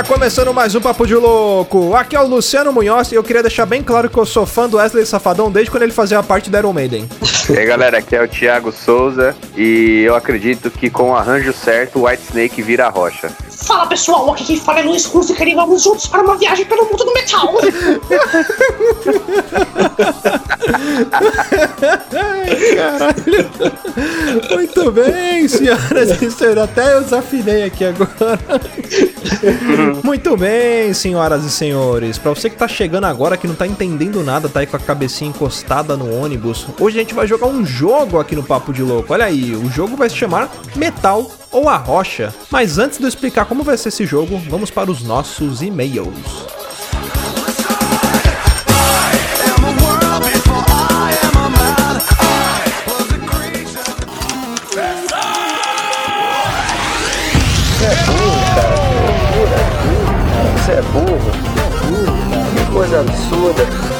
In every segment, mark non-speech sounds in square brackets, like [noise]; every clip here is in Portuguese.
Tá começando mais um Papo de Louco. Aqui é o Luciano Munhoz e eu queria deixar bem claro que eu sou fã do Wesley Safadão desde quando ele fazia parte da Iron Maiden. E aí galera, aqui é o Thiago Souza e eu acredito que com o arranjo certo o White Snake vira a rocha. Fala pessoal, aqui quem fala é Luiz Rufica e vamos juntos para uma viagem pelo mundo do metal. Caralho. [laughs] Muito bem, senhoras e senhores. Até eu desafinei aqui agora. [laughs] Muito bem, senhoras e senhores. Pra você que tá chegando agora, que não tá entendendo nada, tá aí com a cabecinha encostada no ônibus, hoje a gente vai jogar um jogo aqui no Papo de Louco. Olha aí, o jogo vai se chamar Metal ou a Rocha. Mas antes de eu explicar como vai ser esse jogo, vamos para os nossos e-mails. Você é burro. É burro. Que coisa absurda.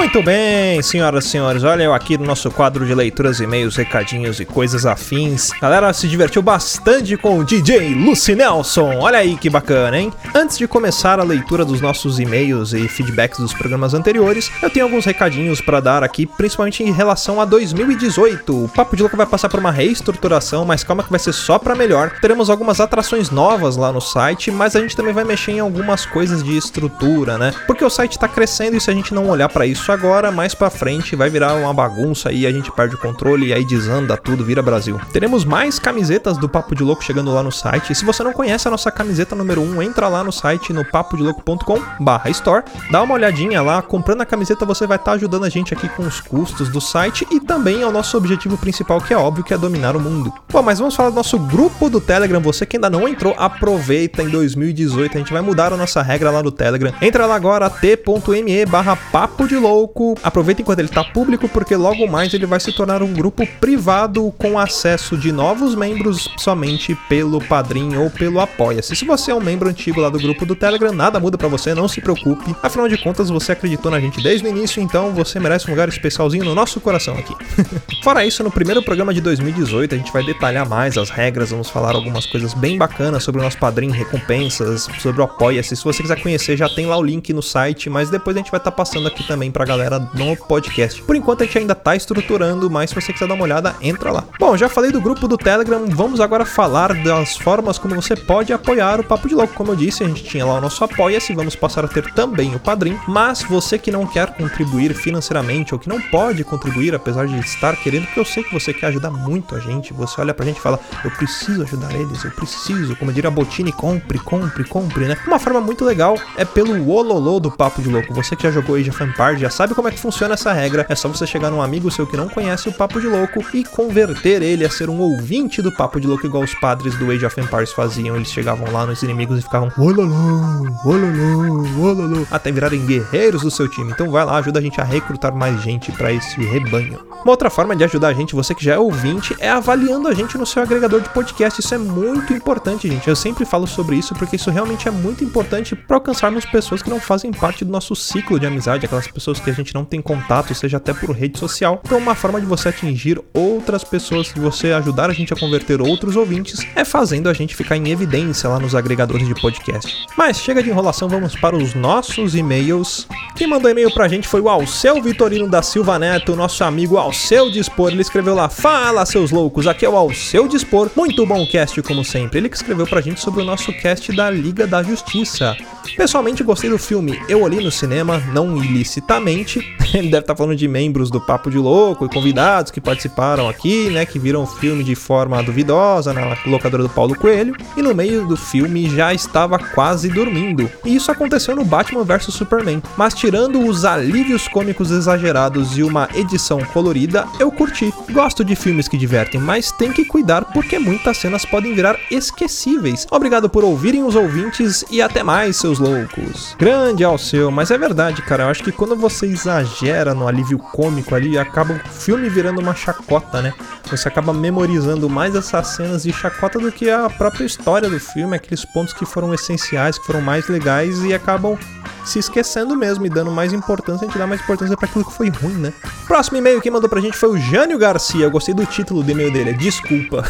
Muito bem, senhoras e senhores, olha eu aqui no nosso quadro de leituras, e-mails, recadinhos e coisas afins. Galera se divertiu bastante com o DJ Lucy Nelson, olha aí que bacana, hein? Antes de começar a leitura dos nossos e-mails e feedbacks dos programas anteriores, eu tenho alguns recadinhos para dar aqui, principalmente em relação a 2018. O Papo de Louco vai passar por uma reestruturação, mas calma que vai ser só para melhor. Teremos algumas atrações novas lá no site, mas a gente também vai mexer em algumas coisas de estrutura, né? Porque o site tá crescendo e se a gente não olhar para isso agora, mais pra frente vai virar uma bagunça e a gente perde o controle e aí desanda tudo, vira Brasil. Teremos mais camisetas do Papo de Louco chegando lá no site. Se você não conhece a nossa camiseta número 1, entra lá no site no papodelouco.com barra store, dá uma olhadinha lá, comprando a camiseta você vai estar ajudando a gente aqui com os custos do site e também ao nosso objetivo principal, que é óbvio, que é dominar o mundo. Bom, mas vamos falar do nosso grupo do Telegram. Você que ainda não entrou, aproveita em 2018. A gente vai mudar a nossa regra lá no Telegram. Entra lá agora, t.me barra papo de louco. Aproveita enquanto ele está público, porque logo mais ele vai se tornar um grupo privado com acesso de novos membros somente pelo Padrim ou pelo Apoia-se. Se você é um membro antigo lá do grupo do Telegram, nada muda para você, não se preocupe. Afinal de contas, você acreditou na gente desde o início, então você merece um lugar especialzinho no nosso coração aqui. [laughs] Fora isso, no primeiro programa de 2018, a gente vai detalhar mais as regras, vamos falar algumas coisas bem bacanas sobre o nosso Padrim, recompensas, sobre o Apoia-se. Se você quiser conhecer, já tem lá o link no site, mas depois a gente vai estar tá passando aqui também pra galera no podcast. Por enquanto a gente ainda tá estruturando, mas se você quiser dar uma olhada, entra lá. Bom, já falei do grupo do Telegram, vamos agora falar das formas como você pode apoiar o Papo de Louco. Como eu disse, a gente tinha lá o nosso Apoia-se, vamos passar a ter também o Padrim, mas você que não quer contribuir financeiramente ou que não pode contribuir, apesar de estar querendo, porque eu sei que você quer ajudar muito a gente, você olha pra gente e fala, eu preciso ajudar eles, eu preciso, como diria a Botini, compre, compre, compre, né? Uma forma muito legal é pelo Ololô do Papo de Louco. Você que já jogou Age of Empires já sabe como é que funciona essa regra. É só você chegar num amigo seu que não conhece o Papo de Louco e converter ele a ser um ouvinte do Papo de Louco, igual os padres do Age of Empires faziam. Eles chegavam lá nos inimigos e ficavam ololô, ololô, ololô, até virarem guerreiros do seu time. Então vai lá, ajuda a gente a recrutar mais gente para esse rebanho. Uma outra forma de ajudar a gente, você que já é ouvinte, é avaliando a gente no seu agregador de podcast. Isso é muito importante, gente. Eu sempre falo sobre isso porque isso realmente é muito importante para alcançarmos pessoas que não fazem parte do nosso ciclo de amizade, aquelas pessoas que a gente não tem contato, seja até por rede social. Então, uma forma de você atingir outras pessoas, de você ajudar a gente a converter outros ouvintes, é fazendo a gente ficar em evidência lá nos agregadores de podcast. Mas chega de enrolação, vamos para os nossos e-mails. Quem mandou e-mail pra gente foi o Alceu Vitorino da Silva Neto, nosso amigo Alceu Dispor. Ele escreveu lá: Fala, seus loucos, aqui é o Alceu Dispor. Muito bom cast, como sempre. Ele que escreveu pra gente sobre o nosso cast da Liga da Justiça. Pessoalmente gostei do filme, eu olhei no cinema, não ilicitamente. [laughs] Ele deve estar falando de membros do Papo de Louco e convidados que participaram aqui, né? Que viram o filme de forma duvidosa na locadora do Paulo Coelho. E no meio do filme já estava quase dormindo. E isso aconteceu no Batman vs Superman. Mas tirando os alívios cômicos exagerados e uma edição colorida, eu curti. Gosto de filmes que divertem, mas tem que cuidar porque muitas cenas podem virar esquecíveis. Obrigado por ouvirem os ouvintes e até mais, seus loucos. Grande ao seu, mas é verdade, cara. Eu acho que quando você exagera no alívio cômico ali, acaba o filme virando uma chacota, né? Você acaba memorizando mais essas cenas de chacota do que a própria história do filme, aqueles pontos que foram essenciais, que foram mais legais e acabam se esquecendo mesmo e dando mais importância, a gente dá mais importância para aquilo que foi ruim, né? Próximo e-mail que mandou pra gente foi o Jânio Garcia. Eu gostei do título do e-mail dele, é Desculpa.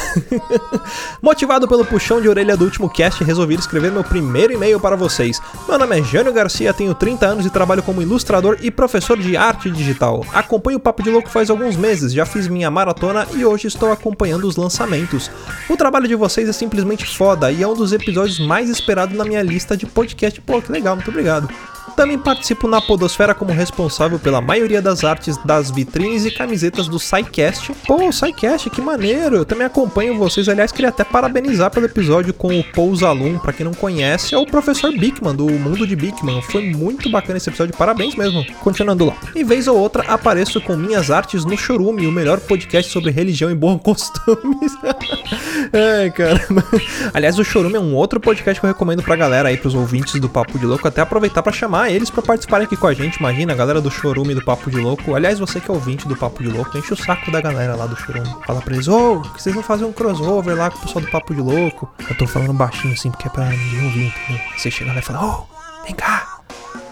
[laughs] Motivado pelo puxão de orelha do último cast, resolvi escrever meu primeiro e-mail para vocês. Meu nome é Jânio Garcia, tenho 30 anos e trabalho como ilustrador e professor de arte digital. Acompanho o Papo de Louco faz alguns meses, já fiz minha maratona e hoje estou acompanhando os lançamentos. O trabalho de vocês é simplesmente foda e é um dos episódios mais esperados na minha lista de podcast. Pô, que legal, muito obrigado. Também participo na Podosfera como responsável pela maioria das artes das vitrines e camisetas do SciCast. Pô, SciCast, que maneiro! Eu também acompanho vocês. Aliás, queria até parabenizar pelo episódio com o Paul Zalum. Pra quem não conhece, é o professor Bickman, do Mundo de Bickman. Foi muito bacana esse episódio, parabéns mesmo. Continuando lá. E vez ou outra apareço com minhas artes no Chorume, o melhor podcast sobre religião e bons [laughs] costumes. Ai, caramba. Aliás, o Chorume é um outro podcast que eu recomendo pra galera aí, pros ouvintes do Papo de Louco, até aproveitar para chamar eles para participarem aqui com a gente. Imagina, a galera do Chorume do Papo de Louco. Aliás, você que é ouvinte do Papo de Louco, enche o saco da galera lá do Chorume. Fala pra eles, ô, oh, que vocês vão fazer um crossover lá com o pessoal do Papo de Louco. Eu tô falando baixinho assim, porque é pra ninguém ouvir, entendeu? Você chega lá e fala, ô, oh, vem cá,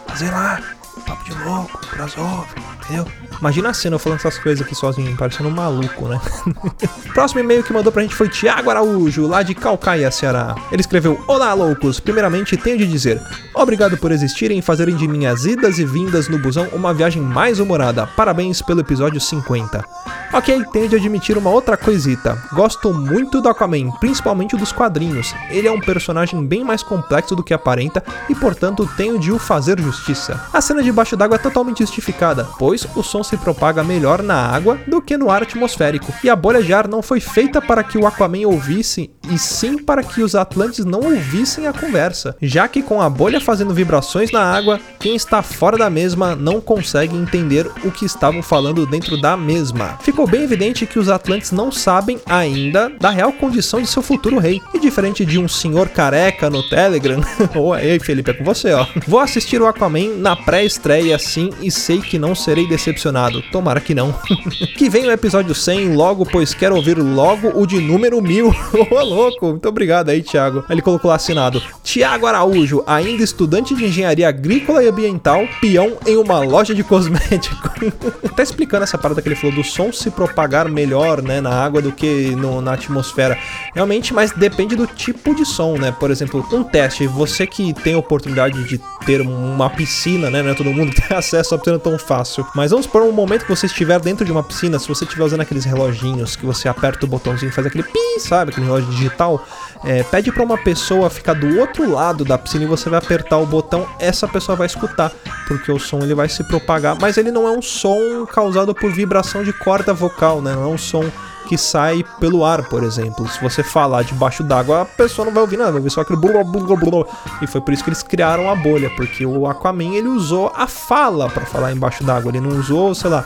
fazer lá, Papo de Louco, crossover, entendeu? Imagina a cena eu falando essas coisas aqui sozinho, parecendo um maluco, né? [laughs] Próximo e-mail que mandou pra gente foi Tiago Araújo, lá de Calcaia, Ceará. Ele escreveu: Olá, loucos! Primeiramente, tenho de dizer: Obrigado por existirem e fazerem de minhas idas e vindas no busão uma viagem mais humorada. Parabéns pelo episódio 50. Ok, tenho de admitir uma outra coisita. Gosto muito do Aquaman, principalmente dos quadrinhos. Ele é um personagem bem mais complexo do que aparenta e, portanto, tenho de o fazer justiça. A cena debaixo d'água é totalmente justificada, pois o som se propaga melhor na água do que no ar atmosférico, e a bolha de ar não foi feita para que o Aquaman ouvisse, e sim para que os Atlantes não ouvissem a conversa, já que com a bolha fazendo vibrações na água, quem está fora da mesma não consegue entender o que estavam falando dentro da mesma. Ficou bem evidente que os Atlantes não sabem ainda da real condição de seu futuro rei, e diferente de um senhor careca no Telegram, [laughs] ou aí Felipe, é com você, ó. Vou assistir o Aquaman na pré-estreia sim e sei que não serei decepcionado Tomara que não. [laughs] que venha o episódio 100 logo, pois quero ouvir logo o de número 1000. [laughs] Ô, louco. Muito obrigado aí, Thiago. Ele colocou assinado. Tiago Araújo, ainda estudante de engenharia agrícola e ambiental, peão em uma loja de cosmético. [laughs] tá explicando essa parada que ele falou do som se propagar melhor, né, na água do que no, na atmosfera. Realmente, mas depende do tipo de som, né? Por exemplo, um teste. Você que tem a oportunidade de ter uma piscina, né? Não é todo mundo [laughs] tem acesso a piscina tão fácil. Mas vamos por um momento que você estiver dentro de uma piscina, se você estiver usando aqueles reloginhos que você aperta o botãozinho e faz aquele pi, sabe? Aquele relógio digital, é, pede para uma pessoa ficar do outro lado da piscina e você vai apertar o botão, essa pessoa vai escutar, porque o som ele vai se propagar, mas ele não é um som causado por vibração de corda vocal, né? Não é um som que sai pelo ar, por exemplo. Se você falar debaixo d'água, a pessoa não vai ouvir nada, vai ouvir só aquele blá, blá, blá, E foi por isso que eles criaram a bolha, porque o Aquaman ele usou a fala para falar embaixo d'água, ele não usou, sei lá,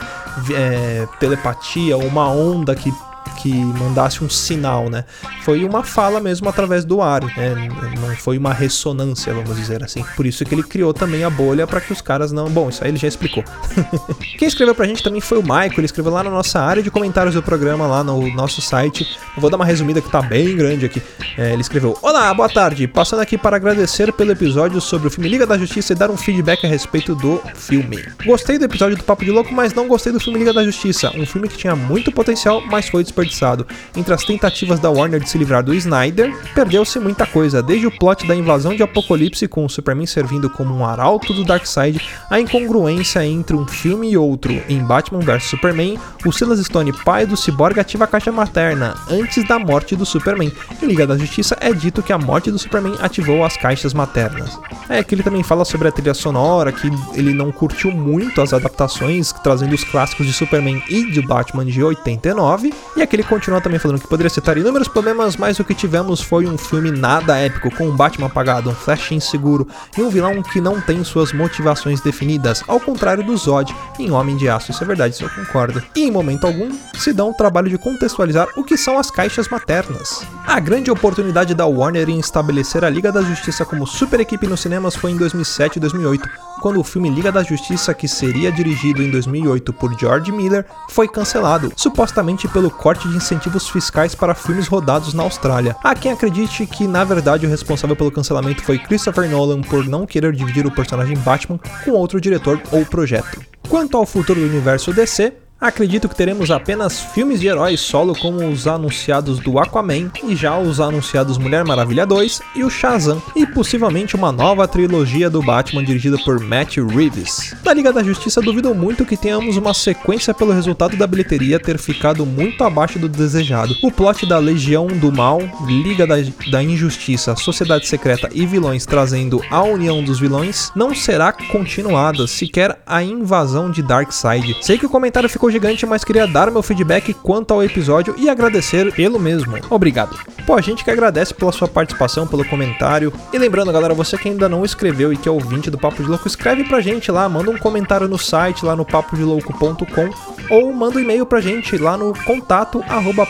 é, telepatia ou uma onda que que mandasse um sinal, né? Foi uma fala mesmo através do ar, né? Não foi uma ressonância, vamos dizer assim. Por isso que ele criou também a bolha para que os caras não. Bom, isso aí ele já explicou. [laughs] Quem escreveu pra gente também foi o Michael, ele escreveu lá na nossa área de comentários do programa, lá no nosso site. Eu vou dar uma resumida que tá bem grande aqui. É, ele escreveu: Olá, boa tarde. Passando aqui para agradecer pelo episódio sobre o filme Liga da Justiça e dar um feedback a respeito do filme. Gostei do episódio do Papo de Louco, mas não gostei do filme Liga da Justiça. Um filme que tinha muito potencial, mas foi desperdiçado desperdiçado entre as tentativas da Warner de se livrar do Snyder, perdeu-se muita coisa, desde o plot da invasão de Apocalipse com o Superman servindo como um arauto do Darkseid, a incongruência entre um filme e outro. Em Batman vs Superman, o Silas Stone, pai do Cyborg, ativa a caixa materna antes da morte do Superman. Em Liga da Justiça é dito que a morte do Superman ativou as caixas maternas. É que ele também fala sobre a trilha sonora, que ele não curtiu muito as adaptações, trazendo os clássicos de Superman e de Batman de 89. E aqui ele continua também falando que poderia citar inúmeros problemas, mas o que tivemos foi um filme nada épico, com um Batman apagado, um Flash inseguro e um vilão que não tem suas motivações definidas, ao contrário do Zod em Homem de Aço. Isso é verdade, isso eu concordo. E em momento algum se dá o trabalho de contextualizar o que são as caixas maternas. A grande oportunidade da Warner em estabelecer a Liga da Justiça como super equipe nos cinemas foi em 2007 e 2008, quando o filme Liga da Justiça, que seria dirigido em 2008 por George Miller, foi cancelado, supostamente pelo corte de incentivos fiscais para filmes rodados na Austrália. Há quem acredite que, na verdade, o responsável pelo cancelamento foi Christopher Nolan por não querer dividir o personagem Batman com outro diretor ou projeto. Quanto ao futuro do universo DC, Acredito que teremos apenas filmes de heróis solo como os anunciados do Aquaman e já os anunciados Mulher Maravilha 2 e o Shazam, e possivelmente uma nova trilogia do Batman dirigida por Matt Reeves. Da Liga da Justiça duvido muito que tenhamos uma sequência pelo resultado da bilheteria ter ficado muito abaixo do desejado. O plot da Legião do Mal, Liga da, da Injustiça, Sociedade Secreta e vilões trazendo a união dos vilões não será continuada, sequer a invasão de Darkseid. Sei que o comentário ficou gigante, mas queria dar meu feedback quanto ao episódio e agradecer pelo mesmo. Obrigado. Pô, a gente que agradece pela sua participação, pelo comentário. E lembrando, galera, você que ainda não escreveu e que é ouvinte do Papo de Louco, escreve pra gente lá, manda um comentário no site, lá no papodelouco.com ou manda um e-mail pra gente lá no contato arroba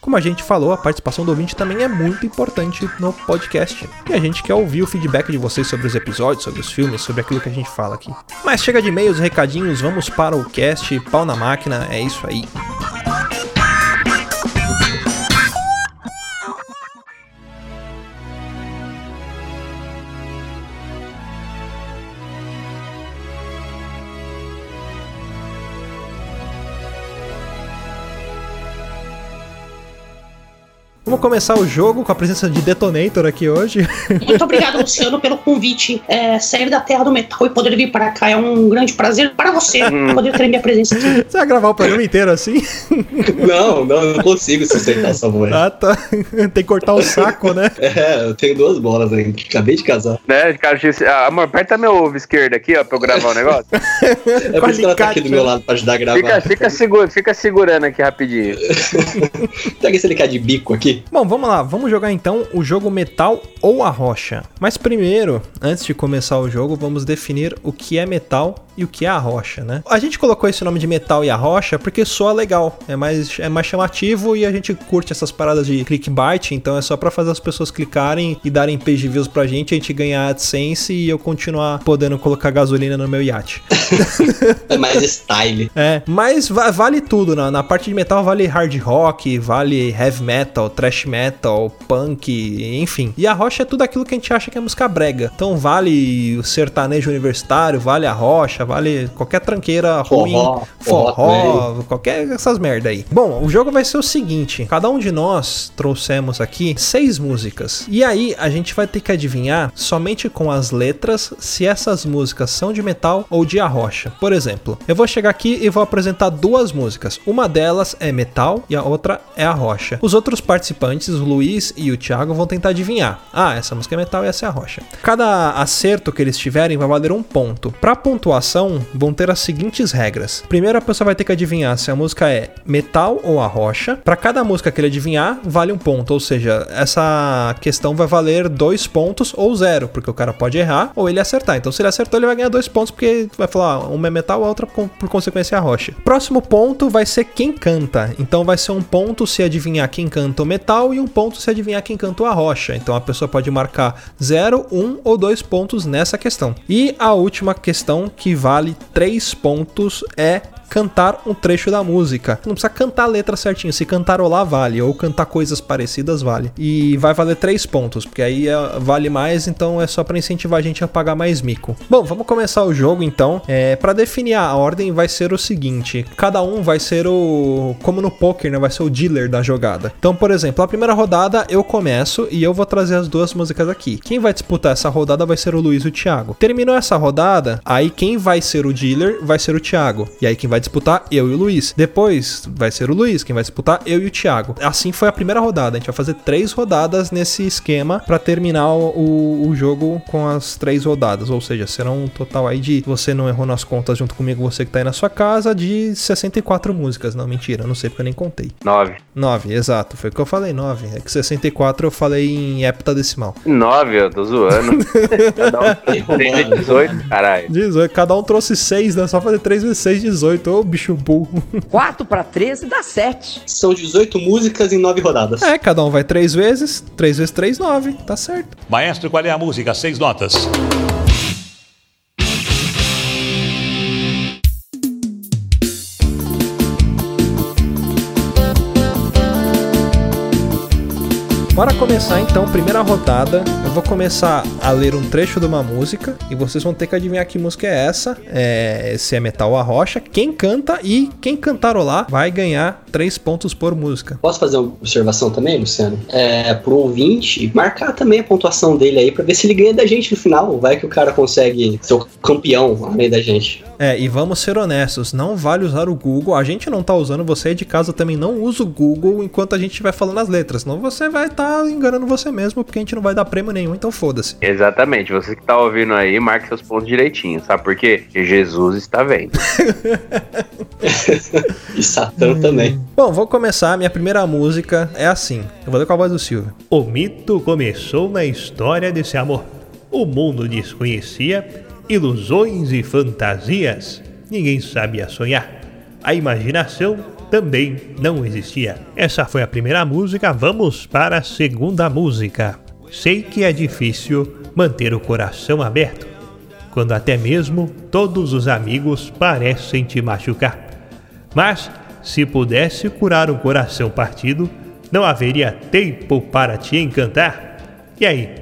como a gente falou, a participação do ouvinte também é muito importante no podcast. E a gente quer ouvir o feedback de vocês sobre os episódios, sobre os filmes, sobre aquilo que a gente fala aqui. Mas chega de e-mails, recadinhos, vamos para o cast, pau na máquina, é isso aí. Vamos começar o jogo com a presença de Detonator aqui hoje. [laughs] Muito obrigado, Luciano, pelo convite. É, sair da terra do metal e poder vir para cá é um grande prazer para você poder ter minha presença aqui. Você vai gravar o programa inteiro assim? [laughs] Não, não, eu não consigo sustentar essa voz. Ah, tá. [laughs] Tem que cortar o saco, né? É, eu tenho duas bolas ainda. Acabei de casar. Né, cara, ah, amor, aperta meu ovo esquerdo aqui, ó, pra eu gravar o negócio. É por isso que ela tá aqui do meu lado pra ajudar a gravar. Fica, fica, segura, fica segurando aqui rapidinho. Pega esse alicate de bico aqui. Bom, vamos lá, vamos jogar então o jogo Metal ou a Rocha. Mas primeiro, antes de começar o jogo, vamos definir o que é metal e o que é a rocha, né? A gente colocou esse nome de metal e a rocha porque soa legal, é mais, é mais chamativo e a gente curte essas paradas de clickbait, então é só para fazer as pessoas clicarem e darem page views pra gente, a gente ganhar AdSense e eu continuar podendo colocar gasolina no meu iate. [laughs] É mais style. É, mas va- vale tudo, na, na parte de metal vale hard rock, vale heavy metal, thrash metal, punk, enfim. E a rocha é tudo aquilo que a gente acha que é música brega. Então vale o sertanejo universitário, vale a rocha, vale qualquer tranqueira ruim, Forró, forró, forró qualquer essas merda aí. Bom, o jogo vai ser o seguinte, cada um de nós trouxemos aqui seis músicas. E aí a gente vai ter que adivinhar somente com as letras se essas músicas são de metal ou de arrocha. Por exemplo, eu vou chegar aqui e vou apresentar duas músicas. Uma delas é metal e a outra é a rocha. Os outros participantes, o Luiz e o Thiago, vão tentar adivinhar. Ah, essa música é metal e essa é a rocha. Cada acerto que eles tiverem vai valer um ponto. Para pontuação, vão ter as seguintes regras. Primeiro, a pessoa vai ter que adivinhar se a música é metal ou a rocha. Para cada música que ele adivinhar, vale um ponto. Ou seja, essa questão vai valer dois pontos ou zero, porque o cara pode errar ou ele acertar. Então, se ele acertou, ele vai ganhar dois pontos, porque vai falar, ah, uma é metal, a outra por consequência é a rocha. Próximo ponto vai ser quem canta. Então, vai ser um ponto se adivinhar quem canta o metal e um ponto se adivinhar quem canta a rocha. Então, a pessoa pode marcar 0, 1 um ou dois pontos nessa questão. E a última questão, que vale três pontos, é cantar um trecho da música. Não precisa cantar a letra certinho, se cantarolar vale, ou cantar coisas parecidas vale. E vai valer 3 pontos, porque aí é, vale mais, então é só pra incentivar a gente a pagar mais mico. Bom, vamos começar o jogo então. É, para definir a ordem vai ser o seguinte, cada um vai ser o... como no poker, né? Vai ser o dealer da jogada. Então, por exemplo, a primeira rodada eu começo e eu vou trazer as duas músicas aqui. Quem vai disputar essa rodada vai ser o Luiz e o Thiago. Terminou essa rodada, aí quem vai ser o dealer vai ser o Thiago. E aí quem vai disputar, eu e o Luiz. Depois vai ser o Luiz, quem vai disputar, eu e o Thiago. Assim foi a primeira rodada. A gente vai fazer três rodadas nesse esquema para terminar o, o jogo com as três rodadas. Ou seja, serão um total aí de. Você não errou nas contas junto comigo, você que tá aí na sua casa, de 64 músicas. Não, mentira, não sei porque eu nem contei. 9. 9, exato. Foi o que eu falei, 9. É que 64 eu falei em heptadecimal. 9, eu tô zoando. [laughs] Cada um tem 18, caralho. 18. Cada um trouxe 6, né? Só fazer 3 vezes 6, 18. Ô, bicho burro. 4 para 13 dá 7. São 18 músicas em 9 rodadas. É, cada um vai 3 vezes. 3 vezes 3, 9. Tá certo. Maestro, qual é a música? Seis notas. Bora começar então, primeira rodada. Eu vou começar a ler um trecho de uma música e vocês vão ter que adivinhar que música é essa. É, se é metal ou a rocha. Quem canta e quem cantarolar vai ganhar 3 pontos por música. Posso fazer uma observação também, Luciano? É, pro ouvinte, marcar também a pontuação dele aí pra ver se ele ganha da gente no final. Vai que o cara consegue ser o campeão além da gente. É, e vamos ser honestos, não vale usar o Google. A gente não tá usando, você aí de casa também não usa o Google enquanto a gente estiver falando as letras. Senão você vai estar enganando você mesmo, porque a gente não vai dar prêmio nenhum, então foda-se. Exatamente, você que tá ouvindo aí, marque seus pontos direitinho, sabe por quê? Porque Jesus está vendo. [laughs] [laughs] E Satã também. Bom, vou começar. Minha primeira música é assim. Eu vou ler com a voz do Silvio. O mito começou na história desse amor. O mundo desconhecia ilusões e fantasias. Ninguém sabia sonhar. A imaginação também não existia. Essa foi a primeira música, vamos para a segunda música. Sei que é difícil manter o coração aberto, quando até mesmo todos os amigos parecem te machucar. Mas, se pudesse curar um coração partido, não haveria tempo para te encantar. E aí,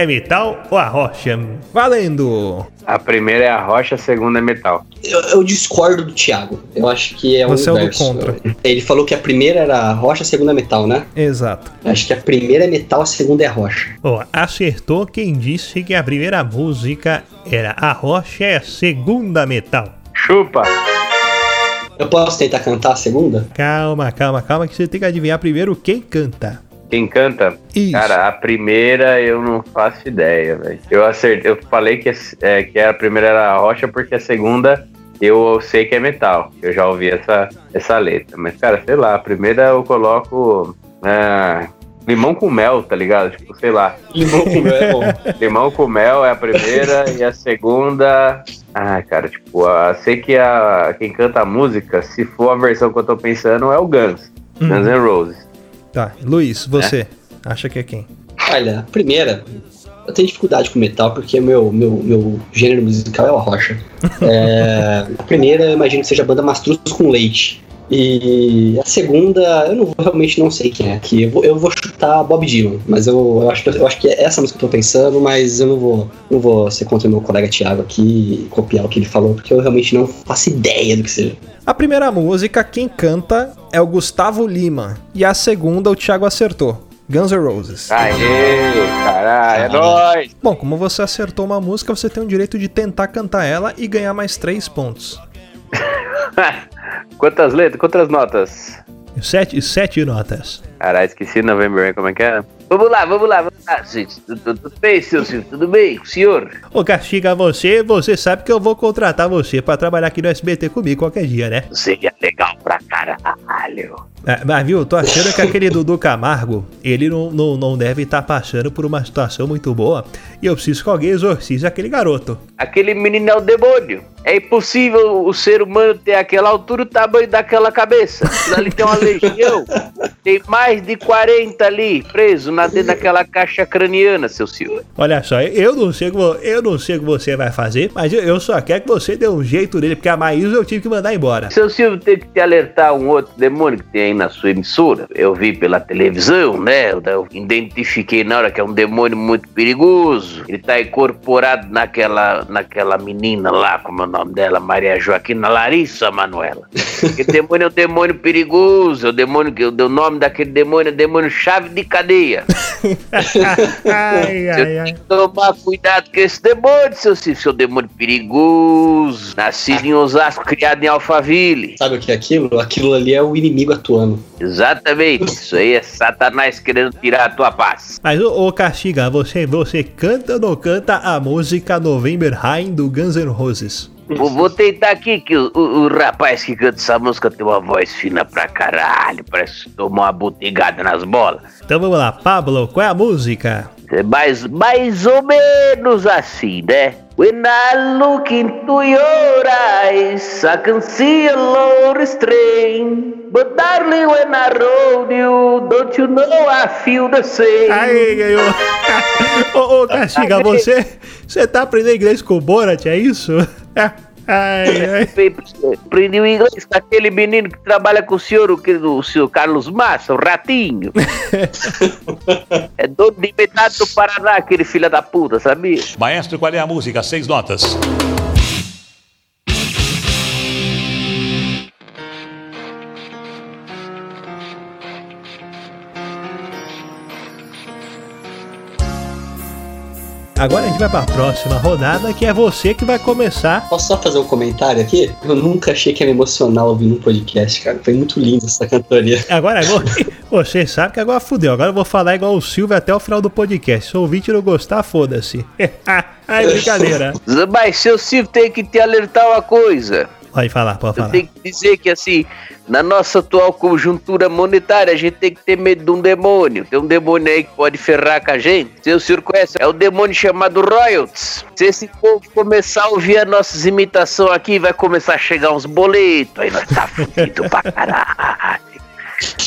é metal ou a rocha? Valendo! A primeira é a rocha, a segunda é metal. Eu, eu discordo do Thiago. Eu acho que é o Você é o do contra. Ele falou que a primeira era a rocha, a segunda é metal, né? Exato. Eu acho que a primeira é metal, a segunda é rocha. Ó, acertou quem disse que a primeira música era a rocha e a segunda metal. Chupa! Eu posso tentar cantar a segunda? Calma, calma, calma, que você tem que adivinhar primeiro quem canta. Quem canta? Isso. Cara, a primeira eu não faço ideia, velho. Eu acertei, eu falei que, é, que a primeira era a rocha porque a segunda eu sei que é metal. Eu já ouvi essa, essa letra. Mas, cara, sei lá, a primeira eu coloco. é, limão com mel, tá ligado? Tipo, sei lá. Limão com mel é bom. [laughs] Limão com mel é a primeira e a segunda. Ah, cara, tipo, a, sei que a, quem canta a música, se for a versão que eu tô pensando, é o Guns. Guns N' Roses. Tá, Luiz, você acha que é quem? Olha, a primeira, eu tenho dificuldade com metal porque meu, meu, meu gênero musical é o rocha. É, a primeira, eu imagino que seja a banda Mastruz com Leite. E a segunda, eu não realmente não sei quem é aqui. Eu vou, eu vou chutar Bob Dylan, mas eu, eu, acho, que- eu acho que é essa música que eu tô pensando, mas eu não vou, não vou ser contra o meu colega Thiago aqui e copiar o que ele falou, porque eu realmente não faço ideia do que seja. A primeira música, quem canta é o Gustavo Lima. E a segunda, o Thiago acertou. Guns N' Roses. Aê, caralho, é nóis! Bom, como você acertou uma música, você tem o direito de tentar cantar ela e ganhar mais 3 pontos. [laughs] Quantas letras? Quantas notas? Sete, sete notas. Caralho, esqueci November Rain, como é que é? Vamos lá, vamos lá, vamos lá, gente. Tudo, bem, seu Silvio? Tudo bem, senhor? Ô, castiga você, você sabe que eu vou contratar você pra trabalhar aqui no SBT comigo qualquer dia, né? Seria legal pra caralho. É, mas viu, eu tô achando que aquele Dudu Camargo, ele não, não, não deve estar passando por uma situação muito boa. E eu preciso que alguém exorcize aquele garoto. Aquele menino é o demônio. É impossível o ser humano ter aquela altura e o tamanho daquela cabeça. Ali tem uma legião. [laughs] Tem mais de 40 ali, preso na dentro daquela caixa craniana, seu Silva. Olha só, eu não sei o que, vo- eu não sei o que você vai fazer, mas eu, eu só quero que você dê um jeito nele, porque a Maísa eu tive que mandar embora. Seu Silvio tem que te alertar um outro demônio que tem na sua emissora. Eu vi pela televisão, né? Eu, identifiquei na hora que é um demônio muito perigoso. Ele tá incorporado naquela, naquela menina lá, como é o nome dela? Maria Joaquina Larissa Manuela. Aquele demônio é um demônio perigoso. É o demônio que o nome daquele demônio é demônio chave de cadeia. [laughs] Ai, Você ai, tem ai. que tomar cuidado com esse demônio, seu Silvio. Seu demônio perigoso. Nascido em Osasco, criado em Alphaville. Sabe o que é aquilo? Aquilo ali é o inimigo atuando. Exatamente. Isso aí é Satanás querendo tirar a tua paz. Mas, ô, ô Castiga, você, você canta ou não canta a música November Rain do Guns N' Roses? Vou, vou tentar aqui que o, o- o rapaz que canta essa música tem uma voz fina pra caralho. Parece que tomou uma botegada nas bolas. Então vamos lá, Pablo, qual é a música? É mais, mais ou menos assim, né? When I look into your eyes, I can see a low strain. But darling, when I roll you, don't you know I feel the same? Aí, ganhou. [laughs] ô, ô, Castiga, você, você tá aprendendo inglês com o Borat, é isso? [laughs] Ai, ai. Aprendi o inglês com aquele menino que trabalha com o senhor, o, que- o senhor Carlos Massa, o ratinho. [laughs] é dono de metade do Paraná, aquele filho da puta, sabia? Maestro, qual é a música? Seis notas. Agora a gente vai pra próxima rodada, que é você que vai começar. Posso só fazer um comentário aqui? Eu nunca achei que era emocional ouvir um podcast, cara. Foi muito lindo essa cantoria. Agora, agora- [laughs] você sabe que agora fudeu. Agora eu vou falar igual o Silvio até o final do podcast. Se o ouvinte não gostar, foda-se. [laughs] Ai, brincadeira. Mas seu Silvio tem que te alertar uma coisa. Pode falar, pode Eu falar. tenho que dizer que, assim, na nossa atual conjuntura monetária, a gente tem que ter medo de um demônio. Tem um demônio aí que pode ferrar com a gente. Se o senhor conhece, é o demônio chamado Royalties. Se esse povo começar a ouvir as nossas imitações aqui, vai começar a chegar uns boletos. Aí nós tá fudido pra caralho.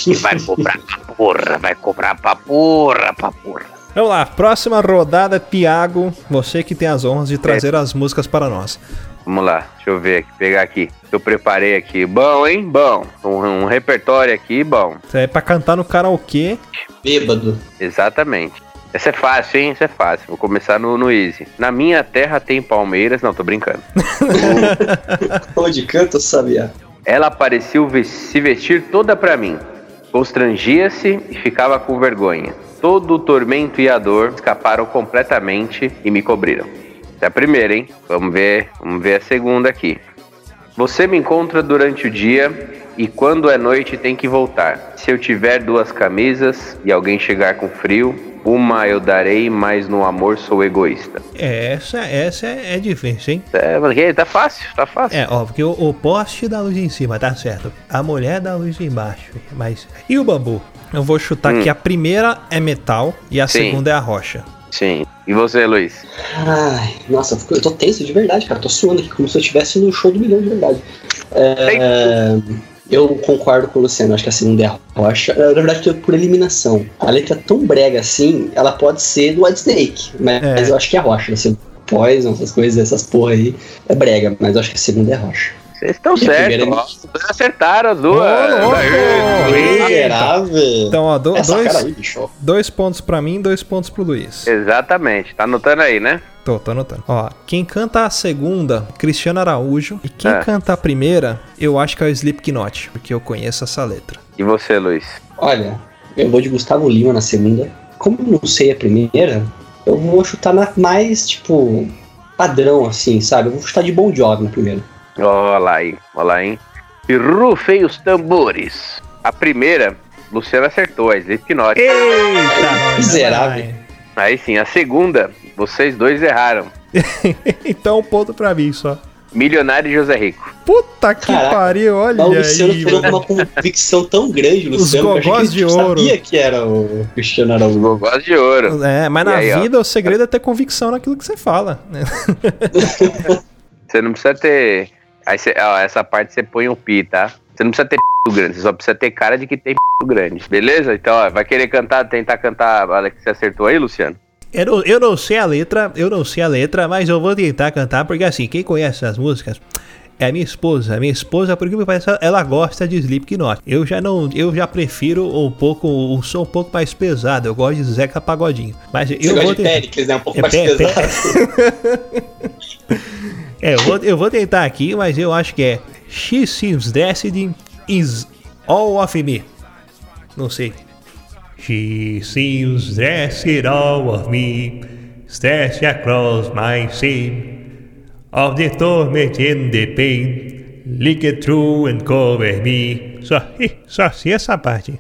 E vai cobrar pra porra, vai cobrar pra porra, pra porra. Vamos lá, próxima rodada, Tiago. Você que tem as honras de trazer as músicas para nós. Vamos lá, deixa eu ver aqui, pegar aqui. Eu preparei aqui. Bom, hein? Bom. Um, um repertório aqui, bom. Isso é pra cantar no karaokê. Bêbado. Exatamente. Essa é fácil, hein? Essa é fácil. Vou começar no, no Easy. Na minha terra tem Palmeiras. Não, tô brincando. [laughs] Onde canta, sabia? Ela pareceu ve- se vestir toda pra mim. Constrangia-se e ficava com vergonha. Todo o tormento e a dor escaparam completamente e me cobriram. Essa é a primeira, hein? Vamos ver, vamos ver a segunda aqui. Você me encontra durante o dia e quando é noite tem que voltar. Se eu tiver duas camisas e alguém chegar com frio, uma eu darei, mas no amor sou egoísta. Essa, essa é, é difícil, hein? É, porque tá fácil, tá fácil. É, ó, porque o, o poste dá luz em cima, tá certo. A mulher dá luz embaixo. Mas. E o bambu? Eu vou chutar que a primeira é metal e a Sim. segunda é a rocha. Sim. E você, Luiz? Ai, nossa, eu tô tenso de verdade, cara. Tô suando aqui como se eu estivesse no show do milhão de verdade. É, eu concordo com o Luciano, acho que a segunda é a rocha. Na verdade, eu- por eliminação. A letra é tão brega assim, ela pode ser do White Snake, mas, É. mas eu acho que é a rocha. Assim, Poison, essas coisas, essas porra aí, é brega, mas eu acho que a segunda é a rocha. Vocês estão certos. primeira dois acertaram as duas. Miserável. Então, ó, do- dois, aí, dois pontos pra mim dois pontos pro Luiz. Exatamente. Tá anotando aí, né? Tô, tô anotando. Ó, quem canta a segunda, Cristiano Araújo. E quem É. canta a primeira, eu acho que é o Slipknot, porque eu conheço essa letra. E você, Luiz? Olha, eu vou de Gustavo Lima na segunda. Como eu não sei a primeira, eu vou chutar na mais, tipo, padrão, assim, sabe? Eu vou chutar de Bon Jovi na primeira. Olha lá aí, olha lá, hein? E rufem os tambores. A primeira, Luciano acertou, a Slipknot. Eita, nós, Miserável. Aí sim, a segunda, vocês dois erraram. [laughs] então, um ponto pra mim só. Milionário e José Rico. Puta que Caraca. pariu, olha o Luciano aí, falou com mano. uma convicção tão grande, Luciano. achei gogós que de ele ouro. sabia que era o Cristiano Araújo. Gogós de ouro. É, mas E na aí, ó. vida o segredo é ter convicção naquilo que você fala. né? [laughs] Você não precisa ter. Aí você- ó, essa parte você põe um pi, tá? Você não precisa ter p grande, você só precisa ter cara de que tem p grande. Beleza? Então, ó, vai querer cantar, tentar cantar a que você acertou aí, Luciano? Eu não, eu não sei a letra, eu não sei a letra, mas eu vou tentar cantar, porque assim, quem conhece as músicas é a minha esposa. A minha esposa, por que me parece, ela gosta de Slipknot. Eu já não, eu já prefiro um pouco, um som um pouco mais pesado. Eu gosto de Zeca Pagodinho. Mas eu Você vou gosta de tentar. Péricles, né? Um pouco É, mais pé- pé- pesado. [laughs] É, eu vou, eu vou tentar aqui, mas eu acho que é She seems dressed is all of me. Não sei. She seems dressed all of me, stretched across my seam, of the torment and the pain, leak it through and cover me. Só, só sei essa parte.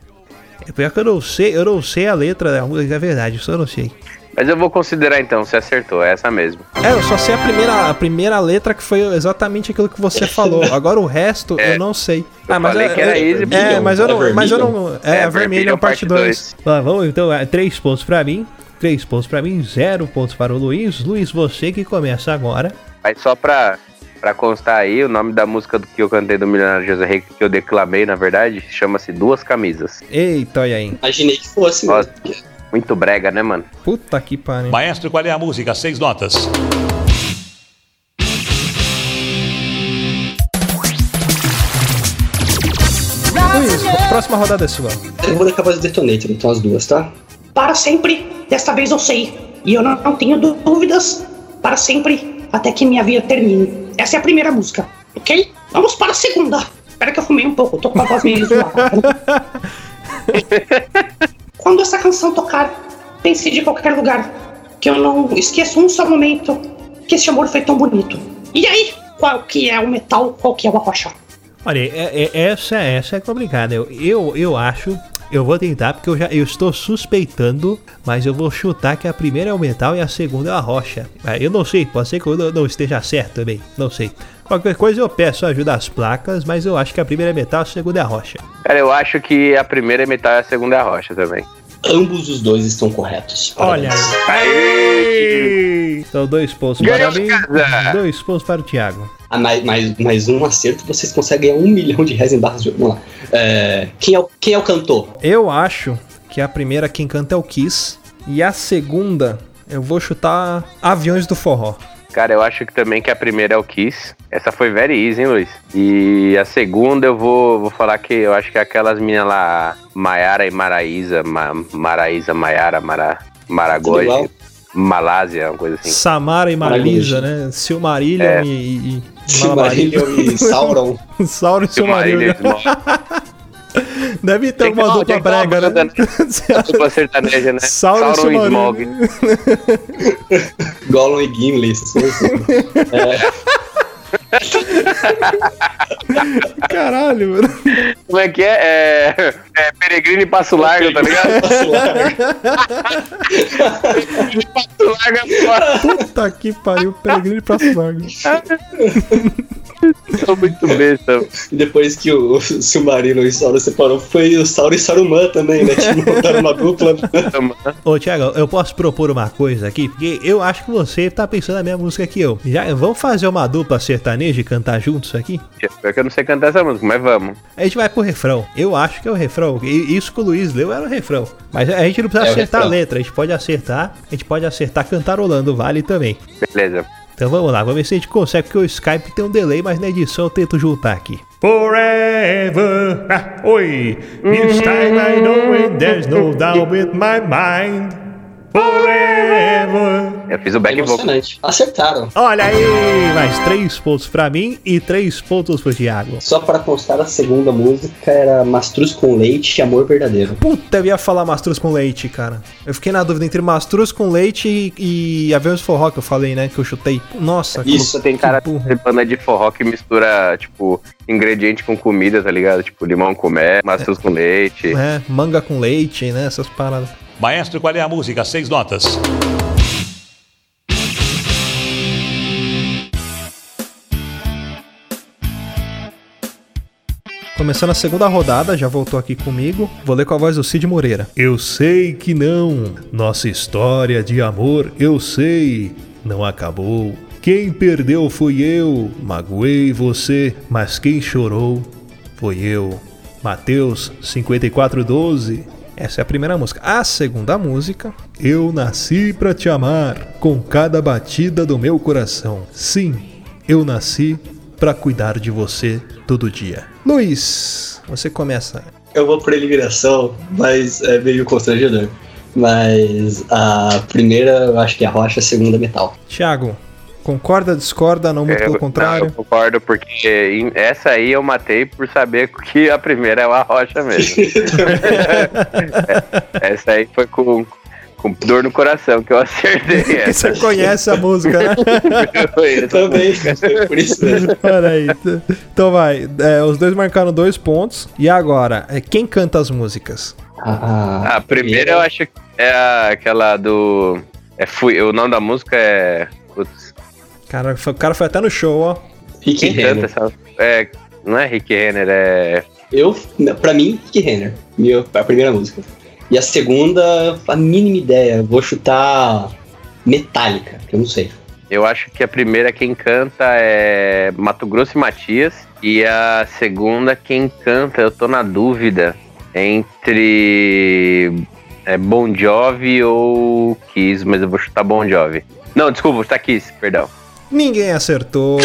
É pior que eu não sei, eu não sei a letra da música, é verdade, eu não sei. Mas eu vou considerar então, você acertou, é essa mesmo. É, eu só sei a primeira, a primeira letra que foi exatamente aquilo que você [laughs] falou. Agora o resto eu não sei. Eu falei que era easy, É, Vermilion. mas eu não. É Mas eu não. É, É, a Vermilion Vermilion parte parte 2. Vamos, então, é, três pontos pra mim. Três pontos pra mim, zero pontos para o Luiz. Luiz, você que começa agora. Mas só pra, pra constar aí, o nome da música do que eu cantei do Milionário José Rico, que eu declamei, na verdade, chama-se Duas Camisas. Eita, olha aí. Imaginei que fosse, Nossa, mesmo. Muito brega, né, mano? Puta que pariu. Maestro, qual é a música? Seis notas. Luiz, próxima rodada é sua. Eu vou dar capaz de Detonator, então as duas, tá? Para sempre, desta vez eu sei. E eu não, não tenho dú- dúvidas. Para sempre, até que minha vida termine. Essa é a primeira música, ok? Vamos para a segunda. Espera que eu fumei um pouco, tô com a voz meio [laughs] zoada. [laughs] Quando essa canção tocar, pense de qualquer lugar. Que eu não esqueço um só momento que esse amor foi tão bonito. E aí, qual que é o metal, qual que é o rocha? Olha, é- é- essa, essa é complicada. Eu, eu, eu acho. Eu vou tentar, porque eu já eu estou suspeitando, mas eu vou chutar que a primeira é o metal e a segunda é a rocha. Ah, Eu não sei, pode ser que eu não, não esteja certo também, não sei. Qualquer coisa eu peço ajuda às placas, mas eu acho que a primeira é metal, a segunda é a rocha. Cara, eu acho que a primeira é metal e a segunda é a rocha também. Ambos os dois estão corretos. Olha. Aê! Então, dois pontos para mim, dois pontos para o Thiago. Ah, mais, mais, mais um acerto, vocês conseguem ganhar um milhão de reais em barras de ouro. Vamos lá. É, quem, é o, quem é o cantor? Eu acho que a primeira quem canta é o Kiss, e a segunda eu vou chutar Aviões do Forró. Cara, eu acho que também que a primeira é o Kiss. Essa foi very easy, hein, Luiz? E a segunda eu vou, vou falar que eu acho que aquelas meninas lá, Maiara e Maraísa, Ma, Maraísa, Maiara, Mara, Maragogi. Malásia, uma coisa assim. Samara e Marisa, né? Silmarillion É. e, e, [laughs] e Silmarillion e Sauron. Sauron e Silmarillion, Silmarillion. [laughs] Deve ter uma dupla tem uma brega, né? [laughs] dupla sertaneja, né? Sauron e Sauron e Smog. [laughs] [laughs] Gollum e Gimli. coisas. [laughs] Caralho, mano. Como é que é? É, é Peregrino e Passo Largo, tá ligado? [laughs] Passo largo. Peregrino e Passo Largo é foda. Puta que pariu, peregrino pra largo. [laughs] Tô muito besta. E depois que o, o Silmarillion e Sauron separou, foi o Sauron e Saruman também, né? Que montaram uma dupla. Ô, Thiago, eu posso propor uma coisa aqui? Porque eu acho que você tá pensando na mesma música que eu. Já, vamos fazer uma dupla sertaneja e cantar juntos aqui? Pior que eu não sei cantar essa música, mas vamos. A gente vai pro refrão. Eu acho que é o refrão. E Isso que o Luiz leu era o refrão. Mas a gente não precisa É acertar a letra. A gente pode acertar. A gente pode acertar cantarolando, vale também. Beleza. Então vamos lá, vamos ver se a gente consegue, porque o Skype tem um delay, mas na edição eu tento juntar aqui. Forever. Ah, oi. This time I know it, there's no doubt with my mind. Forever. Eu fiz o É back vocal. emocionante. Acertaram. Olha aí, mais três pontos pra mim e três pontos pro Thiago. Só para constar, a segunda música era Mastruz com Leite e Amor Verdadeiro. Puta, eu ia falar mastruz com leite, cara. Eu fiquei na dúvida entre mastruz com leite e, e aviões forró que eu falei, né? Que eu chutei. Nossa, que Isso, Tem cara de banda de forró que mistura, tipo, ingrediente com comida, tá ligado? Tipo, limão com mel, maçãs com leite. É, manga com leite, né? Essas paradas. Maestro, qual é a música? Seis notas. Começando a segunda rodada, já voltou aqui comigo. Vou ler com a voz do Cid Moreira. Eu sei que não. Nossa história de amor, eu sei, não acabou. Quem perdeu foi eu. Magoei você, mas quem chorou foi eu. Mateus 54:12. Essa é a primeira música. A segunda música, Eu nasci pra te amar com cada batida do meu coração. Sim, eu nasci pra cuidar de você todo dia. Luiz, você começa. Eu vou por eliminação, mas é meio constrangedor. Mas a primeira eu acho que é rocha, a segunda metal. Thiago, concorda, discorda, não muito É, pelo não, contrário? eu concordo, porque essa aí eu matei por saber [laughs] que a primeira é uma rocha mesmo. [laughs] essa aí foi com, com dor no coração que eu acertei [laughs] essa. Você conhece a música, né? Eu também, por isso mesmo. Então vai. é, os dois marcaram dois pontos. E agora, é, quem canta as músicas? A, A primeira eu acho que é a- aquela do. É, fui, o nome da música é. Putz, Cara, foi- o cara foi até no show, ó. Rick Renner. essa. É, não é Rick Renner, é. Eu, pra mim, Rick Renner. Minha, a primeira música. E a segunda, a mínima ideia. Vou chutar Metallica, que eu não sei. Eu acho que a primeira quem canta é Mato Grosso e Matias. E a segunda quem canta, eu tô na dúvida entre é, Bon Jovi ou Kiss, mas eu vou chutar Bon Jovi. Não, desculpa, vou chutar Kiss, perdão. Ninguém acertou.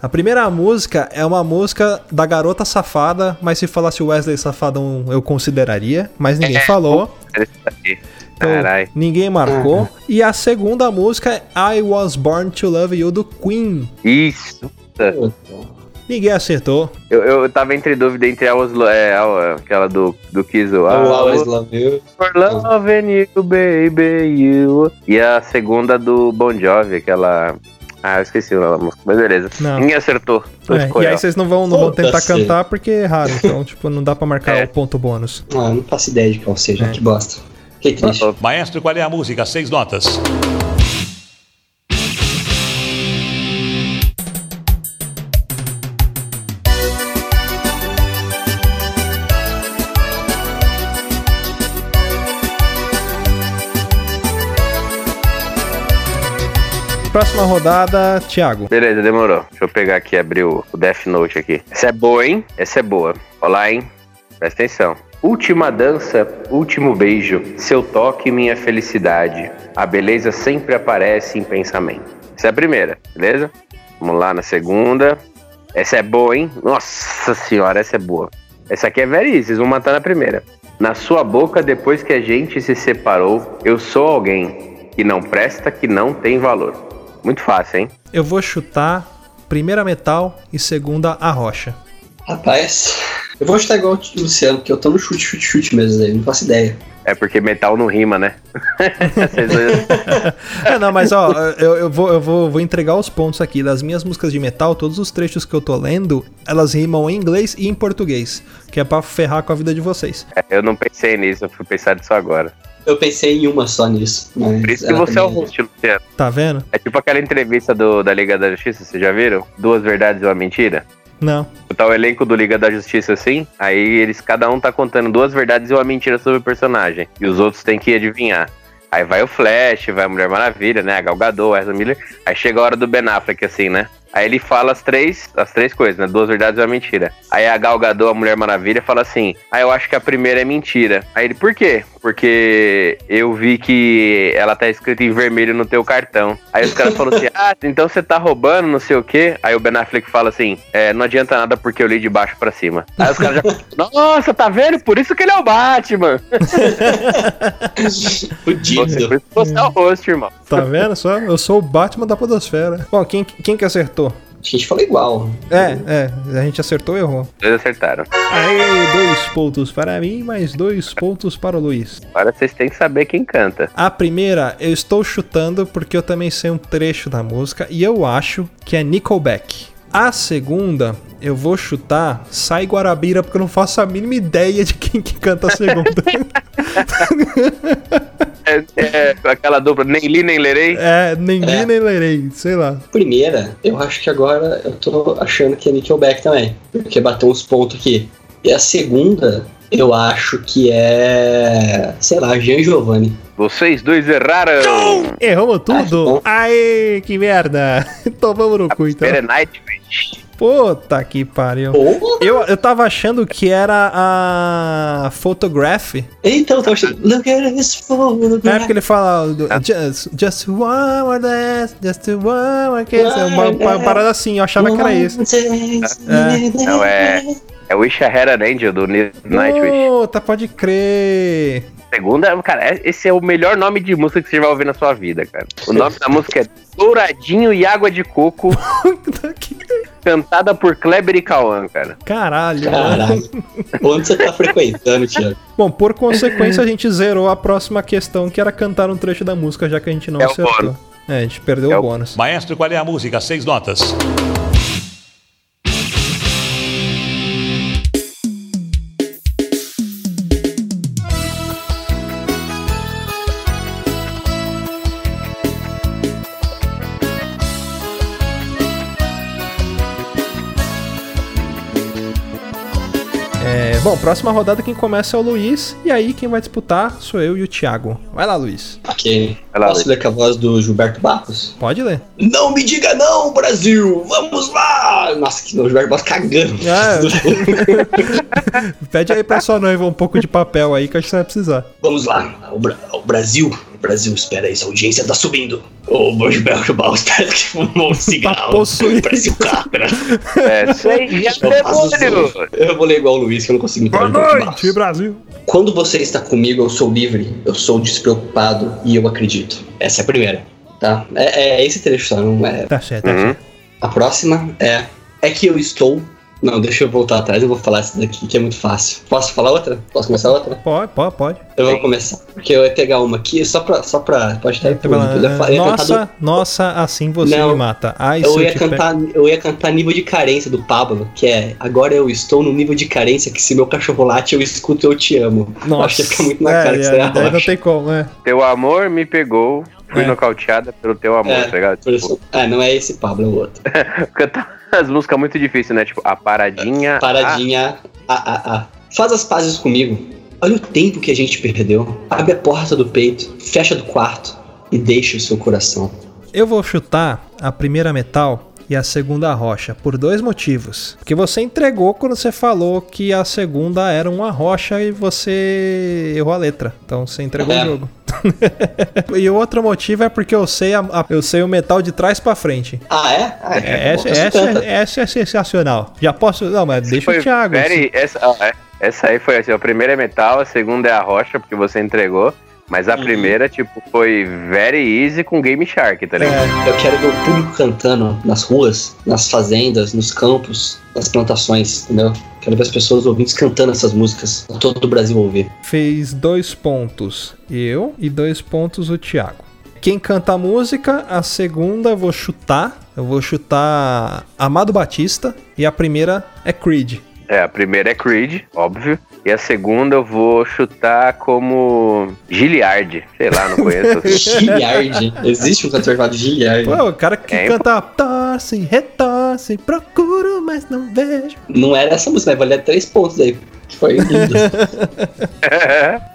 A primeira música é uma música da garota safada, mas se falasse Wesley Safadão eu consideraria, mas ninguém falou. Esse daqui. Então, Carai. ninguém marcou. E a segunda música é I Was Born to Love You do Queen. Isso. Ninguém acertou. Eu, eu tava entre dúvida entre a Oslo, é, a- aquela do, do Kiss, o Eu I always Was love you. For Loving You, Baby You. E a segunda do Bon Jovi, aquela. Ah, eu esqueci o nome da música, mas beleza. Não. Ninguém acertou. É, e aí vocês não vão, não vão tentar Foda-se. cantar porque é raro. [laughs] Então, tipo, não dá pra marcar É. o ponto bônus. Ah, não faço ideia de qual seja, É. que bosta. Que triste. Maestro, qual é a música? Seis notas. Próxima rodada, Thiago. Beleza, demorou. Deixa eu pegar aqui abrir o, o Death Note aqui. Essa é boa, hein? Essa é boa. Olá, hein? Presta atenção. Última dança, último beijo, seu toque, minha felicidade. A beleza sempre aparece em pensamento. Essa é a primeira, beleza? Vamos lá na segunda. Essa é boa, hein? Nossa senhora, essa é boa. Essa aqui é velhice, vocês vão matar na primeira. Na sua boca, depois que a gente se separou, eu sou alguém que não presta, que não tem valor. Muito fácil, hein? Eu vou chutar primeira metal e segunda a rocha. Rapaz, eu vou chutar igual o Luciano, porque eu tô no chute, chute, chute mesmo aí, não faço ideia. É porque metal não rima, né? [laughs] [laughs] É, não, mas ó, eu, eu, vou, eu vou, vou entregar os pontos aqui. Das minhas músicas de metal, todos os trechos que eu tô lendo, elas rimam em inglês e em português. Que é pra ferrar com a vida de vocês. eu não pensei nisso, eu fui pensar nisso agora. Eu pensei em uma só nisso. Mas Por isso que você é o host, Luciano. Tá vendo? É tipo aquela entrevista do, da Liga da Justiça, vocês já viram? Duas verdades e uma mentira? Não. Tá o elenco do Liga da Justiça assim, aí eles, cada um tá contando duas verdades e uma mentira sobre o personagem. E os outros têm que adivinhar. Aí vai o Flash, vai a Mulher Maravilha, né? A Gal Gadot, a Ezra Miller. Aí chega a hora do Ben Affleck, assim, né? Aí ele fala as três, as três coisas, né? Duas verdades e uma mentira. Aí a Gal Gadot, a Mulher Maravilha, fala assim: Ah, eu acho que a primeira é mentira. Aí ele, por quê? Porque eu vi que ela tá escrita em vermelho no teu cartão. Aí os caras falam assim: [laughs] Ah, então você tá roubando, não sei o quê. Aí o Ben Affleck fala assim: É, não adianta nada porque eu li de baixo pra cima. Aí os caras já. [laughs] Nossa, tá vendo? Por isso que ele é o Batman. Você, [laughs] Fudido. por isso que você é o host, irmão. Tá vendo só? Eu sou o Batman da Podosfera. Bom, quem, quem que acertou? A gente falou igual. É, é. A gente acertou e errou. Dois acertaram. Aí, dois pontos para mim, mais dois pontos para o Luiz. Agora vocês têm que saber quem canta. A primeira, eu estou chutando porque eu também sei um trecho da música e eu acho que é Nickelback. A segunda, eu vou chutar Sai Guarabira porque eu não faço a mínima ideia de quem que canta a segunda. [laughs] [laughs] É, é, aquela dupla, nem li nem lerei. É, nem li É. nem lerei, sei lá. Primeira, eu acho que agora eu tô achando que é Nickelback também. Porque bateu uns pontos aqui. E a segunda, eu acho que é. Sei lá, Jean Giovanni. Vocês dois erraram. Erramos tudo. bom. Aê, que merda. [laughs] Tomamos no cu, então. Nightwish. Puta que pariu. Eu, eu tava achando que era a Photograph. Então, eu tava achando. Look at this Na época photograph. ele fala just, just one more dance, just one more kiss. É uma, uma parada assim, eu achava que era isso. Não, é. É Wish I Had an Angel do Ni- Nightwish. Puta, pode crer. Segunda, cara, é- esse é o melhor nome de música que você vai ouvir na sua vida, cara. O nome da música é Douradinho e Água de Coco, cantada por Kleber e Cauã, cara. Caralho. Caralho. Onde você tá frequentando, Thiago? Bom, por consequência, a gente zerou a próxima questão, que era cantar um trecho da música, já que a gente não É o acertou. bônus. É, a gente perdeu É o o- bônus. Maestro, qual é a música? Seis notas. Bom, próxima rodada quem começa é o Luiz, e aí quem vai disputar sou eu e o Thiago. Vai lá, Luiz. Ok. Vai lá, Posso ler com a voz do Gilberto Barros? Pode ler. Não me diga não, Brasil! Vamos lá! Nossa, que o Gilberto Barros cagando. Ah, [laughs] Pede aí pra sua noiva um pouco de papel aí que acho que você vai precisar. Vamos lá, o, Bra- o Brasil. Brasil, espera aí, essa audiência tá subindo. O Barros parece que fumou um cigarro. possuído. Parece o Capra. É, sei, [laughs] já Eu faço demônio! isso. Eu vou ler igual o Luiz, que eu não consigo imitar Boa noite. Brasil. Quando você está comigo, eu sou livre, eu sou despreocupado e eu acredito. Essa é a primeira, tá? É, é esse trecho só, não é. Tá certo, tá Uhum. certo. A próxima é. É que eu estou. Não, deixa eu voltar atrás, eu vou falar essa daqui que é muito fácil. Posso falar outra? Posso começar outra? Pode, pode, pode. Eu vou começar. Porque eu ia pegar uma aqui só pra. Só pra pode estar aí Tá fa- eu ia cantar Nossa, nossa, assim você Não. me mata. Ai, do- eu ia te pe- cantar, eu ia cantar nível de carência do Pablo, que é agora eu estou no nível de carência que se meu cachorro late eu escuto eu te amo. Nossa, Acho que ia ficar muito na é, cara que isso é é, não tem como, é. Teu amor me pegou, fui É. nocauteada pelo teu amor, É, tá ligado? isso- Ah, não é esse Pablo, é o outro. [laughs] Cantar as músicas muito difíceis, né? Tipo, a paradinha. Paradinha. Ah, ah, ah. Faz as pazes comigo. Olha o tempo que a gente perdeu. Abre a porta do peito, fecha do quarto e deixa o seu coração. Eu vou chutar a primeira metal e a segunda rocha, por dois motivos. Porque você entregou quando você falou que a segunda era uma rocha e você errou a letra. Então você entregou É. o jogo. [laughs] e o outro motivo é porque eu sei, a- a- eu sei o metal de trás pra frente. Ah, é? Ah, É, essa, bom, essa, canta. essa é sensacional. Já posso. Não, mas deixa Foi o Thiago. very- essa, ó, é, essa aí foi assim: a primeira é metal, a segunda é a rocha, porque você entregou. Mas a Uhum. primeira, tipo, foi very easy com Game Shark, tá ligado? É, eu quero ver o público cantando nas ruas, nas fazendas, nos campos, nas plantações, entendeu? Quero ver as pessoas ouvintes cantando essas músicas pra todo o Brasil ouvir. Fez dois pontos eu e dois pontos o Thiago. Quem canta a música, a segunda eu vou chutar. Eu vou chutar Amado Batista. E a primeira é Creed. É, a primeira é Creed, óbvio. E a segunda eu vou chutar como Giliard. Sei lá, não conheço. [laughs] Giliard. Existe um cantor chamado Giliard. Pô, o cara que É, canta torce, retorce, procuro, mas não vejo. Não era essa música, mas valia três pontos aí. Foi lindo. [laughs]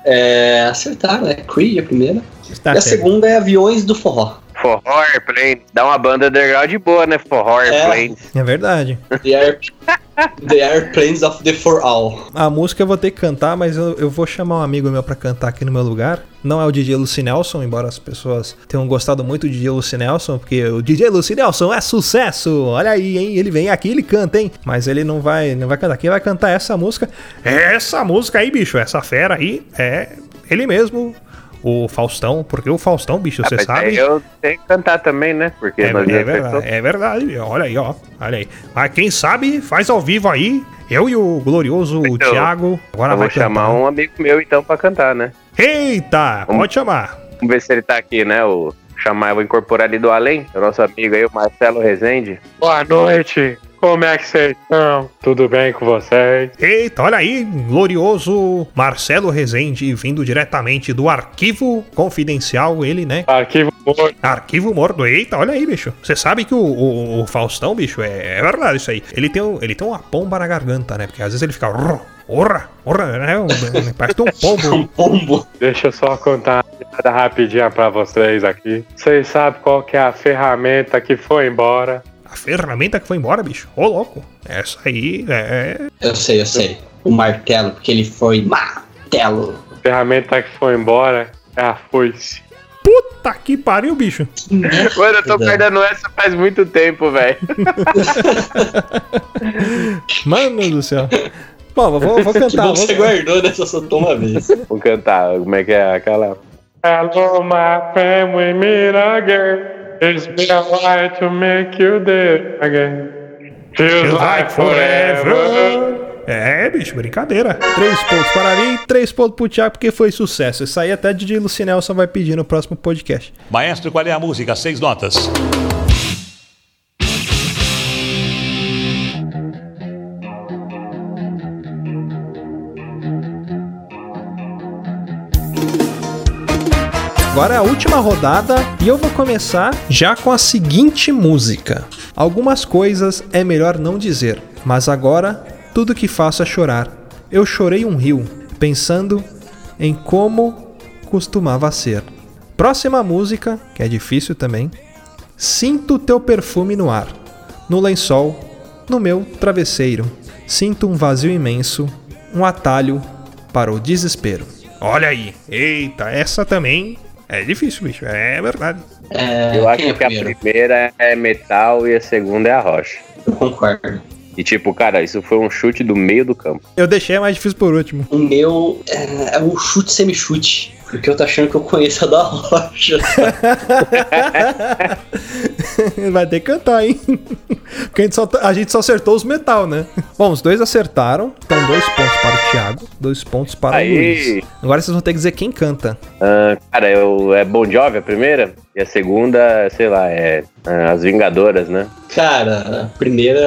é, acertaram, é Creed a primeira. Tá e a certo. segunda é Aviões do Forró. Forró Airplane. Dá uma banda underground boa, né? Forró É. Airplane. É verdade. The, Air... the Airplanes of the For All. A música eu vou ter que cantar, mas eu, eu vou chamar um amigo meu pra cantar aqui no meu lugar. Não é o DJ Lucy Nelson, embora as pessoas tenham gostado muito do DJ Lucy Nelson, porque o DJ Lucy Nelson é sucesso. Olha aí, hein? Ele vem aqui, ele canta, hein? Mas ele não vai, não vai cantar. Quem vai cantar essa música? Essa música aí, bicho, essa fera aí é ele mesmo, o Faustão, porque o Faustão, bicho, você Mas sabe. eu tenho que cantar também, né? Porque É, é já verdade, é verdade. Olha aí, ó. Olha aí. Mas quem sabe faz ao vivo aí. Eu e o glorioso Então, Thiago. Agora Eu vai vou chamar cantar. um amigo meu então pra cantar, né? Eita, pode chamar. Vamos ver se ele tá aqui, né? O chamar, eu vou incorporar ali do além, o nosso amigo aí, o Marcelo Rezende. Boa noite. Como é que vocês estão? Tudo bem com vocês? Eita, olha aí, glorioso Marcelo Rezende, vindo diretamente do arquivo confidencial, ele, né? Arquivo morto. Arquivo morto. Eita, olha aí, bicho. Você sabe que o, o- o Faustão, bicho, é, é verdade isso aí. Ele tem, um- ele tem uma pomba na garganta, né? Porque às vezes ele fica. "Rrr, Orra, orra, né? Um- Parece um pombo. [laughs] Pombo. Deixa eu só contar uma rapidinha pra vocês aqui. Vocês sabem qual que é a ferramenta que foi embora? A ferramenta que foi embora, bicho. Ô, louco. Essa aí é. Eu sei, eu sei. O martelo, porque ele foi martelo. A ferramenta que foi embora é a foice. Puta que pariu, bicho. Mano, eu tô perdendo essa faz muito tempo, velho. [laughs] Mano do céu. Bom, vou, vou [laughs] Que cantar. bom que Vou... você guardou, né? Só soltou uma vez. Vou cantar, como é que é aquela. Hello, my friend, we meet again. It's been a while to make you there again. Feels like forever. É, bicho, brincadeira. Três pontos para mim, três pontos pro Thiago, porque foi sucesso. Isso aí até DJ Lucinelson vai pedir no próximo podcast. Maestro, qual é a música? Seis notas. Agora é a última rodada e eu vou começar já com a seguinte música. Algumas coisas é melhor não dizer, mas agora tudo que faço é chorar. Eu chorei um rio, pensando em como costumava ser. Próxima música, que é difícil também. Sinto teu perfume no ar, no lençol, no meu travesseiro. Sinto um vazio imenso, um atalho para o desespero. Olha aí. Eita, essa também é difícil, bicho. É verdade. É, Eu acho é que a primeiro? primeira é metal e a segunda é a rocha. Eu concordo. E tipo, cara, isso foi um chute do meio do campo. Eu deixei a mais difícil por último. O meu é, é o chute semi-chute. Porque eu tô achando que eu conheço a da rocha. [laughs] Vai ter que cantar, hein? Porque a gente, só, a gente só acertou os metal, né? Bom, os dois acertaram. Então, dois pontos para o Thiago, dois pontos para Aí. o Luiz. Agora vocês vão ter que dizer quem canta. Ah, cara, eu, é Bon Jovi a primeira? E a segunda, sei lá, é ah, As Vingadoras, né? Cara, a primeira.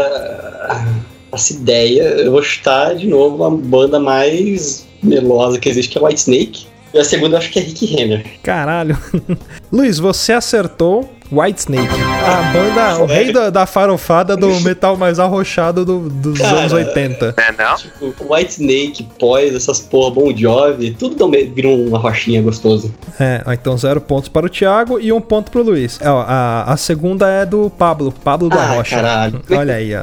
Essa ideia, eu vou chutar de novo a banda mais melosa que existe, que é White Snake. E a segunda eu acho que é Rick Renner. Caralho. [laughs] Luiz, você acertou White Snake. A banda, o rei da, da farofada do metal mais arrochado do- dos Cara. anos 80. É, não? Tipo, White Snake, Poise, essas porra, Bon Jovi, tudo um- vira uma rochinha gostoso. É, ó, então zero pontos para o Thiago e um ponto pro Luiz. É, ó, a, a segunda é do Pablo, Pablo da Ah, Rocha. caralho. Olha aí, ó.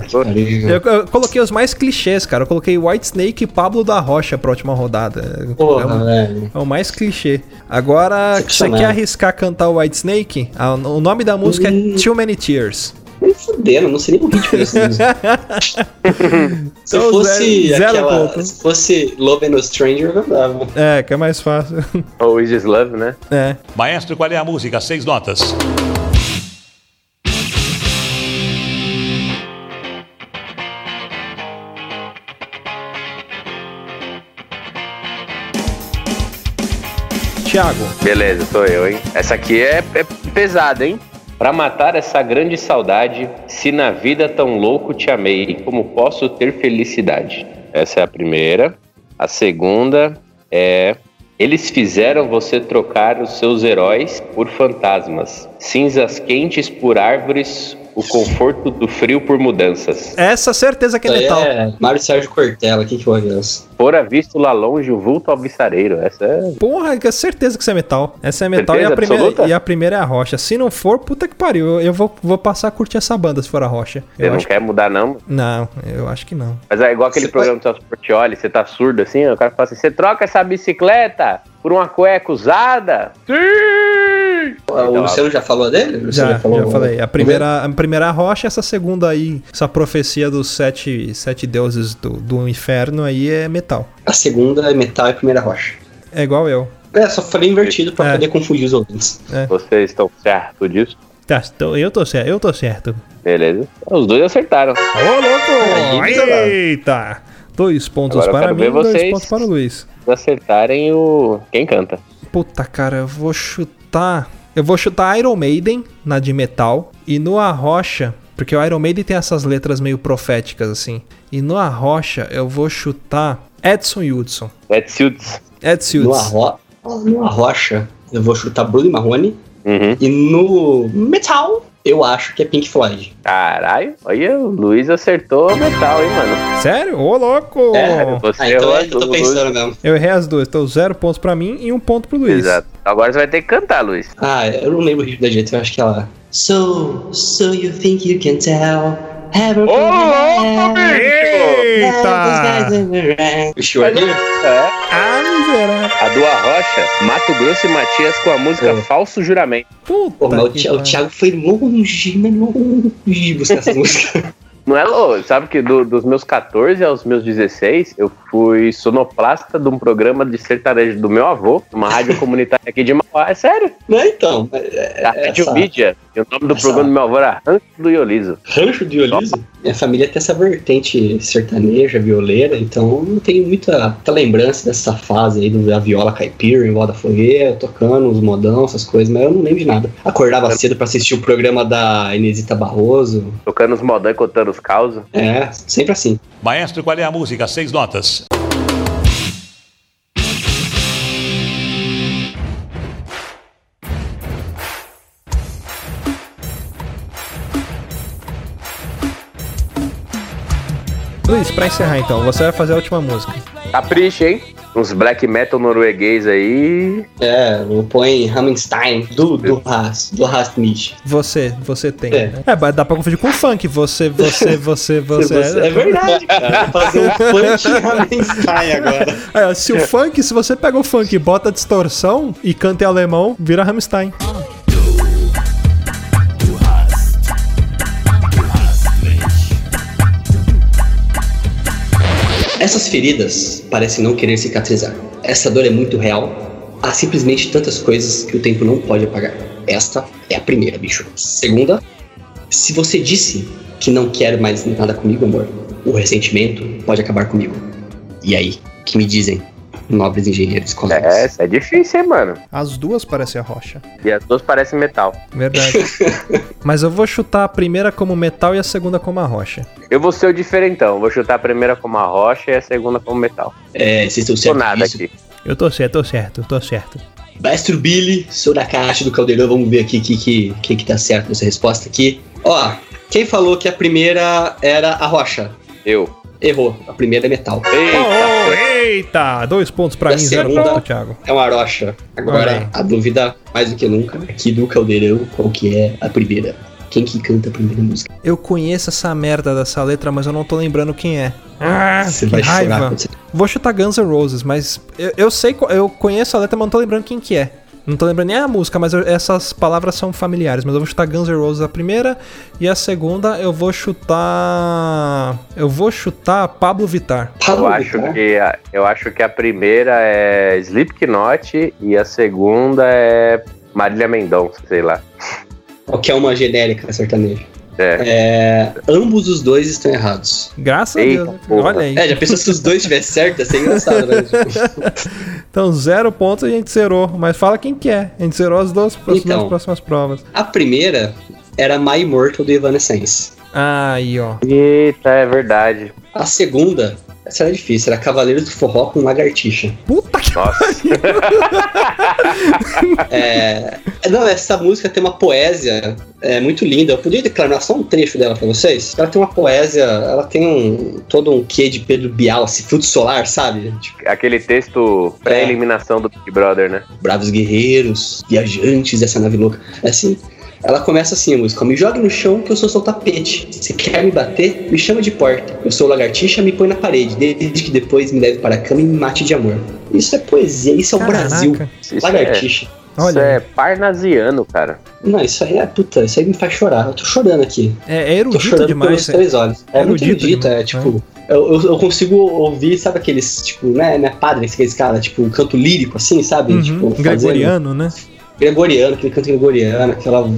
Eu, eu coloquei os mais clichês, cara. Eu coloquei White Snake e Pablo da Rocha pra última rodada. É Porra, o- velho. É o mais clichê. Agora, você quer arriscar cantar o White Snake? Ah, o nome da música Hum. é Too Many Tears. Nem fudendo, não sei nem o ritmo dessa música. Se Então, fosse zero- zero aquela. ponto. Se fosse Love and a Stranger, eu dava. É, que é mais fácil. Ou Is This Love, né? É. Maestro, qual é a música? Seis notas. Thiago, Beleza, sou eu, hein? Essa aqui é, é pesada, hein? Pra matar essa grande saudade, se na vida tão louco te amei, como posso ter felicidade? Essa é a primeira. A segunda é. Eles fizeram você trocar os seus heróis por fantasmas, cinzas quentes por árvores, o conforto do frio por mudanças. essa certeza que é Isso metal. é Mário Sérgio Cortella, quem que foi essa? Fora visto lá longe o vulto alvissareiro. Essa é. Porra, que certeza que isso é metal. Essa é metal e a, primeira, absoluta? e a primeira é a rocha. Se não for, puta que pariu. Eu, eu vou, vou passar a curtir essa banda se for a rocha. Você Eu não acho quer mudar, não? que... Não, eu acho que não. Mas é igual aquele Você programa do Celso Portioli, você tá surdo assim, o cara fala assim, você troca essa bicicleta por uma cueca usada? Sim! O Luciano já falou dele? Luciano Já, já, falou- falei. A primeira, a primeira é rocha, essa segunda aí, essa profecia dos sete, sete deuses do, do inferno aí é metal. A segunda é metal e a primeira rocha. É igual eu. É, só falei invertido pra É. poder confundir os ouvintes. Vocês estão certos disso? Tá, tô- eu tô certo, eu tô certo. Beleza. Os dois acertaram. Ô, louco! Aí, Eita! Dois pontos Agora para mim e dois pontos para o Luiz. Se acertarem o. Quem canta? Puta, cara, eu vou chutar. Eu vou chutar Iron Maiden na de metal. E no A Rocha, Porque o Iron Maiden tem essas letras meio proféticas, assim. E no Arrocha, eu vou chutar Edson Hudson. Edson. Edson No, Hudson. arro... no Arrocha, eu vou chutar Bruno Marrone. Uhum. E no Metal, eu acho que é Pink Floyd. Caralho, olha, o Luiz acertou metal, hein, mano? Sério? Ô, louco! É, Você Ah, então errou é, eu tô pensando mesmo. Eu errei as duas. Então, zero pontos pra mim e um ponto pro Luiz. Exato. Agora você vai ter que cantar, Luiz. Ah, eu não lembro o ritmo da gente, eu acho que ela. So, so you think you can tell? Have a Eita! O Sure Here? É. Ah, miserável. A do Arrocha, Mato Grosso e Matias com a música É. Falso Juramento. Puta Pô, mas o, Thi- o. Thiago foi longe, mas longe buscar essa música. [laughs] Não é louco? Sabe que do- dos meus 14 aos meus 16, eu fui sonoplasta de um programa de sertanejo do meu avô, uma rádio comunitária aqui de Mauá. É sério? Não, então. é- é Rádio essa- Mídia. O nome do essa- programa do meu avô era Rancho do Ioliso. Rancho de Oliso? Minha família tem essa vertente sertaneja, violeira, então não tenho muita, muita lembrança dessa fase aí do- da viola caipira, em Voda Fogueira, tocando os modão, essas coisas, mas eu não lembro de nada. Acordava cedo pra assistir o programa da Inesita Barroso. Tocando os modão e contando os causos. É, sempre assim. Maestro, qual é a música? Seis notas. Luiz, pra encerrar então, você vai fazer a última música. Capricha, hein? Uns black metal norueguês aí. É, ponho Hammerstein do, do Rast, do Rastmich. Você, você tem. É. né? É, mas dá pra confundir com funk. Você, você, você, [laughs] você. É verdade, cara. Fazer um funk [laughs] Hammerstein agora. Ó, se o funk, se você pega o funk e bota distorção e canta em alemão, vira Rammstein. Essas feridas parecem não querer cicatrizar. Essa dor é muito real. Há simplesmente tantas coisas que o tempo não pode apagar. Esta é a primeira, bicho. Segunda, se você disse que não quer mais nada comigo, amor, o ressentimento pode acabar comigo. E aí, que me dizem, nobres engenheiros colegas? É, é difícil, hein, mano? As duas parecem a rocha. E as duas parecem metal. Verdade. [laughs] Mas eu vou chutar a primeira como metal e a segunda como a rocha. Eu vou ser o diferentão. Vou chutar a primeira como a rocha e a segunda como metal. É, vocês estão certos nada disso? aqui. Eu tô certo, tô certo, tô certo. Maestro Billy, sou da caixa do Caldeirão, vamos ver aqui o que, que, que, que tá certo nessa resposta aqui. Ó, quem falou que a primeira era a rocha? Eu. Errou, a primeira é metal. Eita, Oh, eita! Dois pontos pra a mim, zero pro Thiago. É uma rocha. Olha aí. Agora, a dúvida, mais do que nunca, aqui do Caldeirão, qual que é a primeira? Quem que canta a primeira música? Eu conheço essa merda dessa letra, mas eu não tô lembrando quem é. Ah, Você que vai chorar raiva. quando você... Vou chutar Guns N' Roses, mas eu, eu sei, eu conheço a letra, mas não tô lembrando quem que é. Não tô lembrando nem a música, mas eu- essas palavras são familiares. Mas eu vou chutar Guns N' Roses a primeira e a segunda eu vou chutar. Eu vou chutar Pablo Vittar. Eu acho, que a, eu acho que a primeira é Slipknot e a segunda é Marília Mendonça, sei lá. Qual que é uma genérica sertaneja? É. É, ambos os dois estão errados. Graças a Eita, Deus. né? porra. Olha aí. É, já pensou se os dois estivessem certo? Ia ser engraçado, né? [laughs] Então, zero pontos a gente zerou. Mas fala quem que é. A gente zerou as duas próximas, Então. próximas provas. A primeira era My Immortal do Evanescence. Aí, ó. Eita, é verdade. A segunda, essa era difícil, era Cavaleiros do Forró com Lagartixa. Puta que Nossa. [laughs] É, não, essa música tem uma poesia é, muito linda. Eu podia declamar só um trecho dela pra vocês? Ela tem uma poesia, ela tem um todo um quê de Pedro Bial, esse fruto solar, sabe? Tipo, Aquele texto pré-eliminação do Big Brother, né? bravos guerreiros, viajantes dessa nave louca. É assim, ela começa assim a música: Me jogue no chão que eu sou seu tapete. Se quer me bater, me chama de porta. Eu sou lagartixa, me põe na parede, desde que depois me leve para a cama e me mate de amor. Isso é poesia, isso é o Caraca. Brasil. Isso Lagartixa. É, isso Olha. é parnasiano, cara. Não, isso aí é puta, isso aí me faz chorar. Eu tô chorando aqui. É, é Tô erudito chorando demais. pelos é. três olhos. É muito Erudito erudito, é demais, tipo. Eu, eu, eu consigo ouvir, sabe aqueles, tipo, né, né padre, aqueles cara, tipo, um canto lírico, assim, sabe? Uhum, Tipo, fazendo- Gregoriano, né? Gregoriano, aquele canto gregoriano, aquela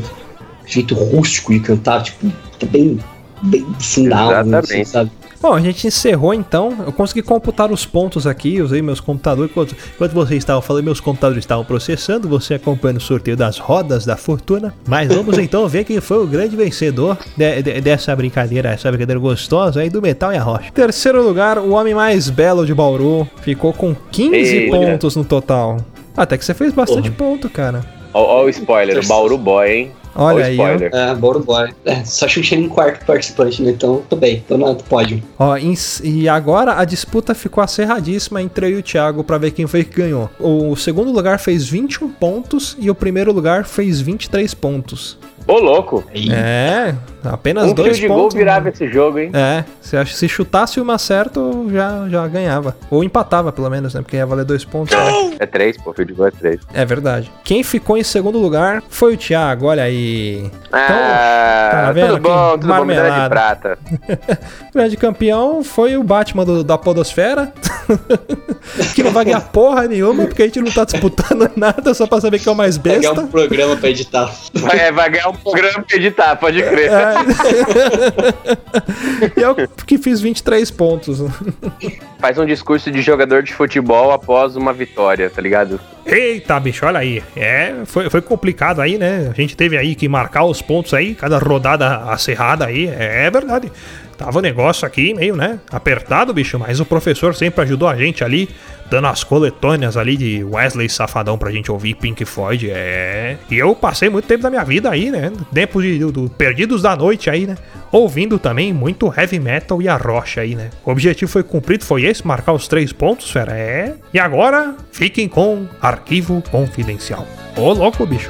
jeito rústico de cantar, tipo, tá bem, bem fundado, assim, sabe? Bom, a gente encerrou então. Eu consegui computar os pontos aqui, usei meus computadores. Enquanto, enquanto vocês estavam falando, meus computadores estavam processando. Você acompanhando o sorteio das rodas da fortuna. Mas vamos [laughs] então ver quem foi o grande vencedor de- de- dessa brincadeira, essa brincadeira gostosa aí do metal e a rocha. Terceiro lugar, o homem mais belo de Bauru. Ficou com 15 Eita. pontos no total. Até que você fez bastante ponto, cara. Ó o spoiler, o Bauru Boy, hein? Olha aí, spoiler. É, Bauru Boy. É, só chutei em quarto participante, né? Então tô bem, tô no pódio. Ó, em- e agora a disputa ficou acerradíssima entre eu e o Thiago pra ver quem foi que ganhou. O segundo lugar fez 21 pontos e o primeiro lugar fez 23 pontos. Ô, louco. É, apenas Um dois fio de gol pontos. virava esse jogo, hein? É, se, se chutasse uma certa, já, já ganhava. Ou empatava, pelo menos, né? Porque ia valer dois pontos. né? É três, pô, fio de gol é três. É verdade. Quem ficou em segundo lugar foi o Thiago, olha aí. Ah, tá vendo tudo bom, tudo bom, medalha de marmelada. prata. O [laughs] grande campeão foi o Batman do- da Podosfera. [laughs] que não vai ganhar porra nenhuma, porque a gente não tá disputando [laughs] nada só pra saber que é o mais besta. um programa pra editar. Vai, vai ganhar um programa pra editar, pode crer. É. [laughs] e eu que fiz 23 pontos. Faz um discurso de jogador de futebol após uma vitória, tá ligado? Eita, bicho, olha aí. É, foi, foi complicado aí, né? A gente teve aí que marcar os pontos aí, cada rodada acirrada aí. É, verdade. Tava o negócio aqui meio, né? Apertado, bicho, mas o professor sempre ajudou a gente ali, dando as coletâneas ali de Wesley Safadão pra gente ouvir Pink Floyd. É. E eu passei muito tempo da minha vida aí, né? Tempo de, do, do Perdidos da Noite aí, né? Ouvindo também muito heavy metal e a rocha aí, né? O objetivo foi cumprido, foi esse, marcar os três pontos, fera. É. E agora, fiquem com arquivo confidencial. Ô, louco, bicho.